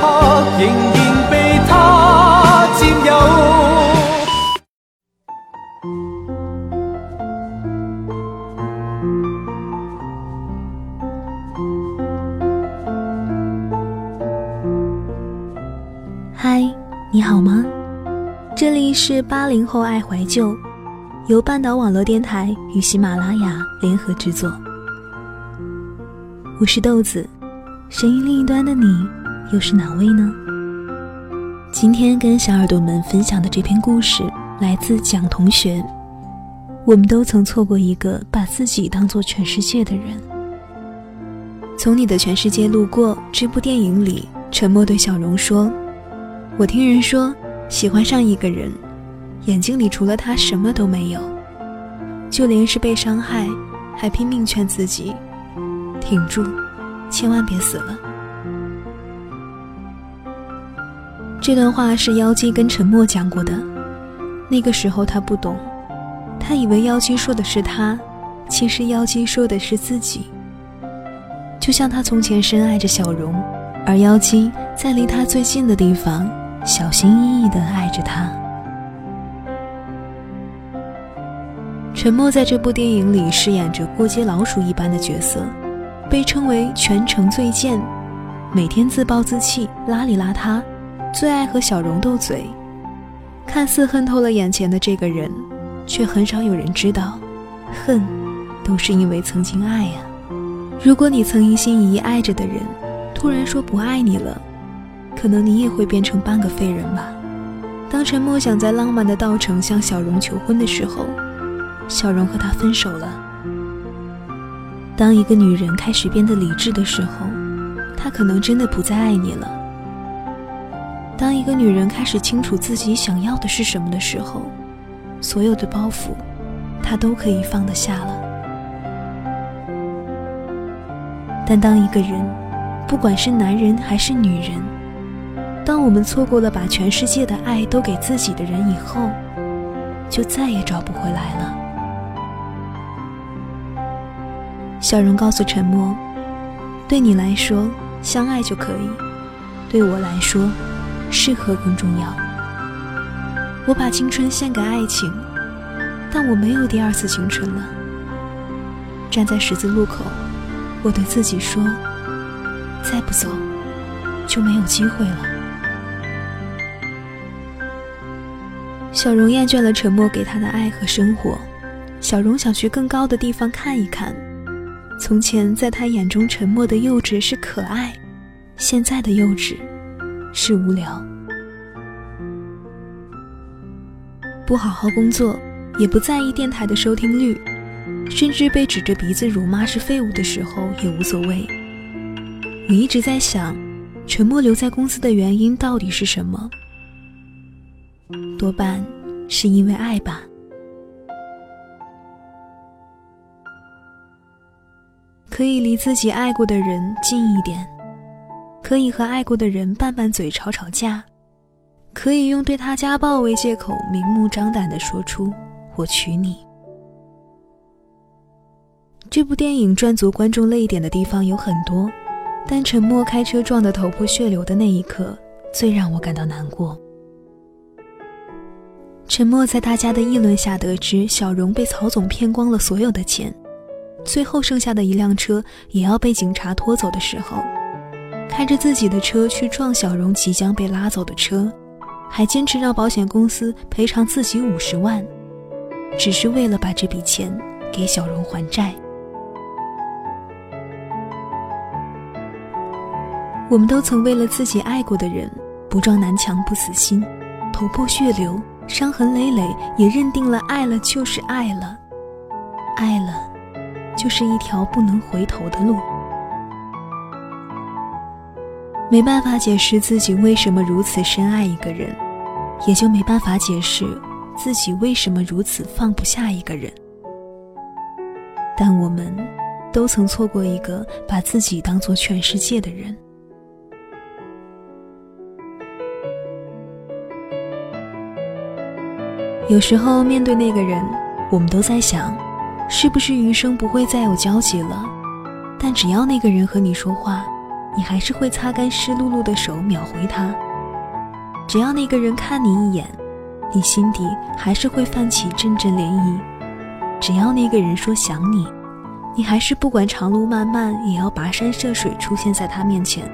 刻仍然被他占有。嗨，你好吗？这里是八零后爱怀旧，由半岛网络电台与喜马拉雅联合制作。我是豆子，声音另一端的你又是哪位呢？今天跟小耳朵们分享的这篇故事来自蒋同学。我们都曾错过一个把自己当做全世界的人。从你的全世界路过这部电影里，沉默对小荣说：“我听人说，喜欢上一个人，眼睛里除了他什么都没有，就连是被伤害，还拼命劝自己。”挺住，千万别死了。这段话是妖姬跟沉默讲过的。那个时候他不懂，他以为妖姬说的是他，其实妖姬说的是自己。就像他从前深爱着小荣，而妖姬在离他最近的地方，小心翼翼地爱着他。沉默在这部电影里饰演着过街老鼠一般的角色。被称为全城最贱，每天自暴自弃、邋里邋遢，最爱和小荣斗嘴。看似恨透了眼前的这个人，却很少有人知道，恨都是因为曾经爱呀。如果你曾一心一意爱着的人，突然说不爱你了，可能你也会变成半个废人吧。当陈默想在浪漫的稻城向小荣求婚的时候，小荣和他分手了。当一个女人开始变得理智的时候，她可能真的不再爱你了。当一个女人开始清楚自己想要的是什么的时候，所有的包袱，她都可以放得下了。但当一个人，不管是男人还是女人，当我们错过了把全世界的爱都给自己的人以后，就再也找不回来了。小荣告诉沉默：“对你来说，相爱就可以；对我来说，适合更重要。我把青春献给爱情，但我没有第二次青春了。站在十字路口，我对自己说：再不走，就没有机会了。”小荣厌倦了沉默给他的爱和生活，小荣想去更高的地方看一看。从前在他眼中沉默的幼稚是可爱，现在的幼稚是无聊。不好好工作，也不在意电台的收听率，甚至被指着鼻子辱骂是废物的时候也无所谓。我一直在想，沉默留在公司的原因到底是什么？多半是因为爱吧。可以离自己爱过的人近一点，可以和爱过的人拌拌嘴吵吵架，可以用对他家暴为借口，明目张胆地说出“我娶你”。这部电影赚足观众泪点的地方有很多，但沉默开车撞得头破血流的那一刻，最让我感到难过。沉默在大家的议论下得知小荣被曹总骗光了所有的钱。最后剩下的一辆车也要被警察拖走的时候，开着自己的车去撞小荣即将被拉走的车，还坚持让保险公司赔偿自己五十万，只是为了把这笔钱给小荣还债。我们都曾为了自己爱过的人，不撞南墙不死心，头破血流，伤痕累累，也认定了爱了就是爱了，爱了。就是一条不能回头的路。没办法解释自己为什么如此深爱一个人，也就没办法解释自己为什么如此放不下一个人。但我们都曾错过一个把自己当做全世界的人。有时候面对那个人，我们都在想，是不是余生不会再有交集了？但只要那个人和你说话，你还是会擦干湿漉漉的手秒回他。只要那个人看你一眼，你心底还是会泛起阵阵涟漪。只要那个人说想你，你还是不管长路漫漫，也要跋山涉水出现在他面前。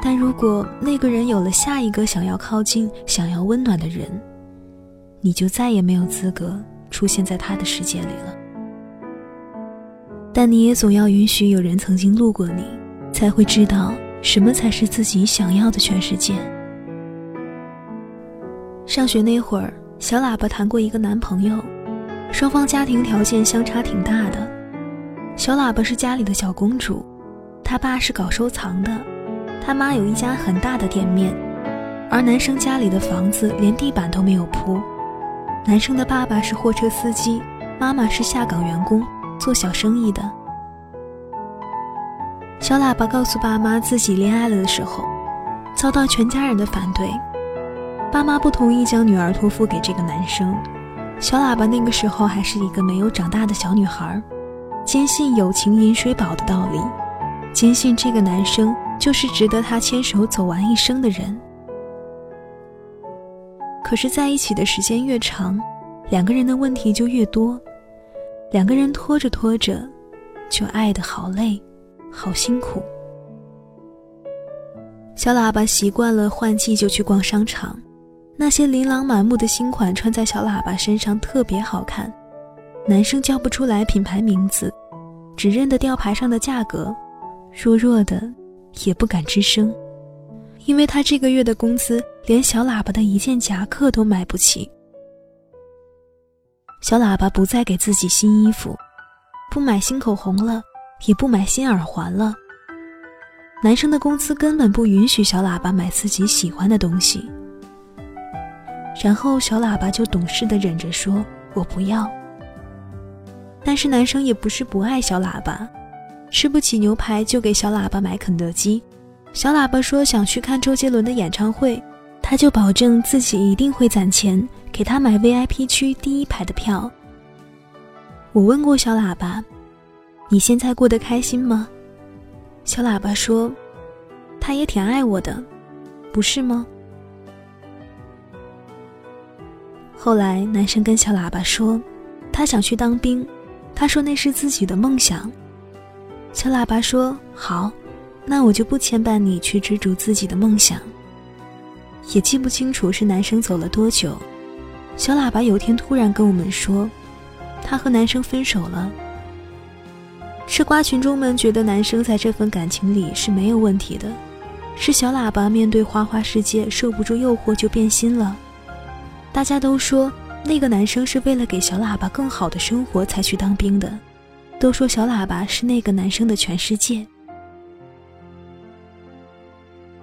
但如果那个人有了下一个想要靠近、想要温暖的人，你就再也没有资格出现在他的世界里了。但你也总要允许有人曾经路过你，才会知道什么才是自己想要的全世界。上学那会儿，小喇叭谈过一个男朋友，双方家庭条件相差挺大的。小喇叭是家里的小公主，他爸是搞收藏的，他妈有一家很大的店面，而男生家里的房子连地板都没有铺。男生的爸爸是货车司机，妈妈是下岗员工，做小生意的。小喇叭告诉爸妈自己恋爱了的时候，遭到全家人的反对，爸妈不同意将女儿托付给这个男生。小喇叭那个时候还是一个没有长大的小女孩，坚信友情饮水饱的道理，坚信这个男生就是值得她牵手走完一生的人。可是，在一起的时间越长，两个人的问题就越多，两个人拖着拖着，就爱得好累，好辛苦。小喇叭习惯了换季就去逛商场，那些琳琅满目的新款穿在小喇叭身上特别好看，男生叫不出来品牌名字，只认得吊牌上的价格，弱弱的，也不敢吱声。因为他这个月的工资连小喇叭的一件夹克都买不起。小喇叭不再给自己新衣服，不买新口红了，也不买新耳环了。男生的工资根本不允许小喇叭买自己喜欢的东西。然后小喇叭就懂事的忍着说：“我不要。”但是男生也不是不爱小喇叭，吃不起牛排就给小喇叭买肯德基。小喇叭说想去看周杰伦的演唱会，他就保证自己一定会攒钱给他买 VIP 区第一排的票。我问过小喇叭：“你现在过得开心吗？”小喇叭说：“他也挺爱我的，不是吗？”后来男生跟小喇叭说，他想去当兵，他说那是自己的梦想。小喇叭说：“好。”那我就不牵绊你去追逐自己的梦想。也记不清楚是男生走了多久，小喇叭有天突然跟我们说，他和男生分手了。吃瓜群众们觉得男生在这份感情里是没有问题的，是小喇叭面对花花世界受不住诱惑就变心了。大家都说那个男生是为了给小喇叭更好的生活才去当兵的，都说小喇叭是那个男生的全世界。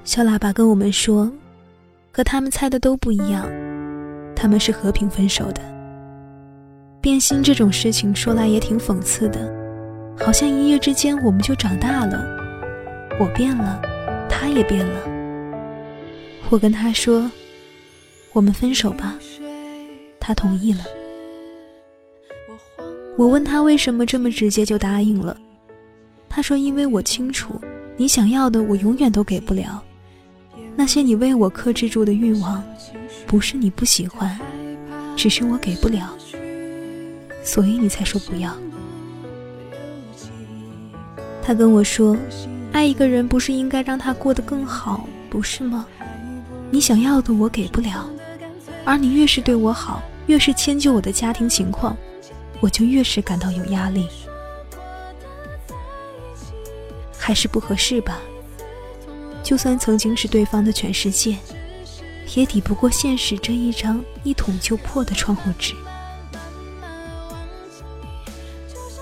小喇叭跟我们说，和他们猜的都不一样，他们是和平分手的。变心这种事情说来也挺讽刺的，好像一夜之间我们就长大了，我变了，他也变了。我跟他说，我们分手吧，他同意了。我问他为什么这么直接就答应了，他说因为我清楚，你想要的我永远都给不了。那些你为我克制住的欲望，不是你不喜欢，只是我给不了，所以你才说不要。他跟我说，爱一个人不是应该让他过得更好，不是吗？你想要的我给不了，而你越是对我好，越是迁就我的家庭情况，我就越是感到有压力。还是不合适吧。就算曾经是对方的全世界，也抵不过现实这一张一捅就破的窗户纸。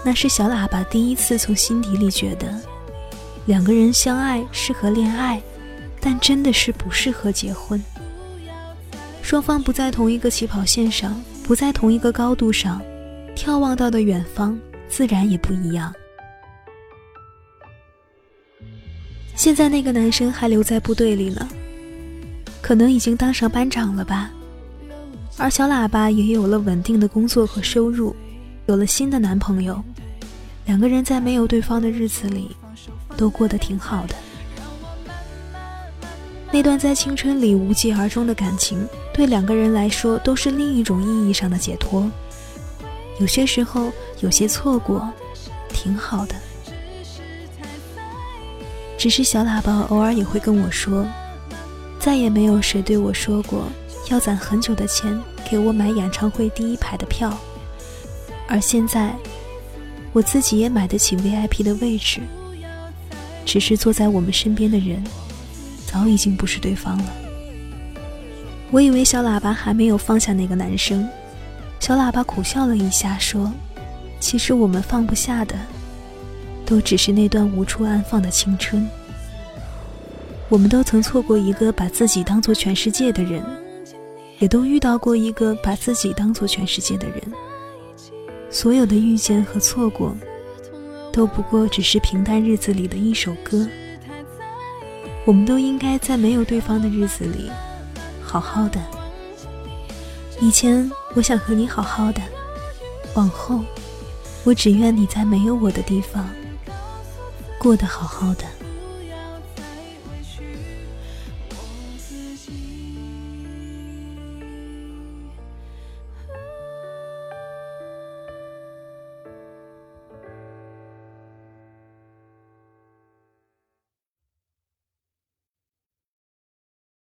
那是小喇叭第一次从心底里觉得，两个人相爱适合恋爱，但真的是不适合结婚。双方不在同一个起跑线上，不在同一个高度上，眺望到的远方自然也不一样。现在那个男生还留在部队里呢，可能已经当上班长了吧。而小喇叭也有了稳定的工作和收入，有了新的男朋友，两个人在没有对方的日子里，都过得挺好的。那段在青春里无疾而终的感情，对两个人来说都是另一种意义上的解脱。有些时候，有些错过，挺好的。只是小喇叭偶尔也会跟我说，再也没有谁对我说过要攒很久的钱给我买演唱会第一排的票，而现在，我自己也买得起 VIP 的位置。只是坐在我们身边的人，早已经不是对方了。我以为小喇叭还没有放下那个男生，小喇叭苦笑了一下说：“其实我们放不下的。”都只是那段无处安放的青春。我们都曾错过一个把自己当做全世界的人，也都遇到过一个把自己当做全世界的人。所有的遇见和错过，都不过只是平淡日子里的一首歌。我们都应该在没有对方的日子里，好好的。以前我想和你好好的，往后，我只愿你在没有我的地方。过得好好的。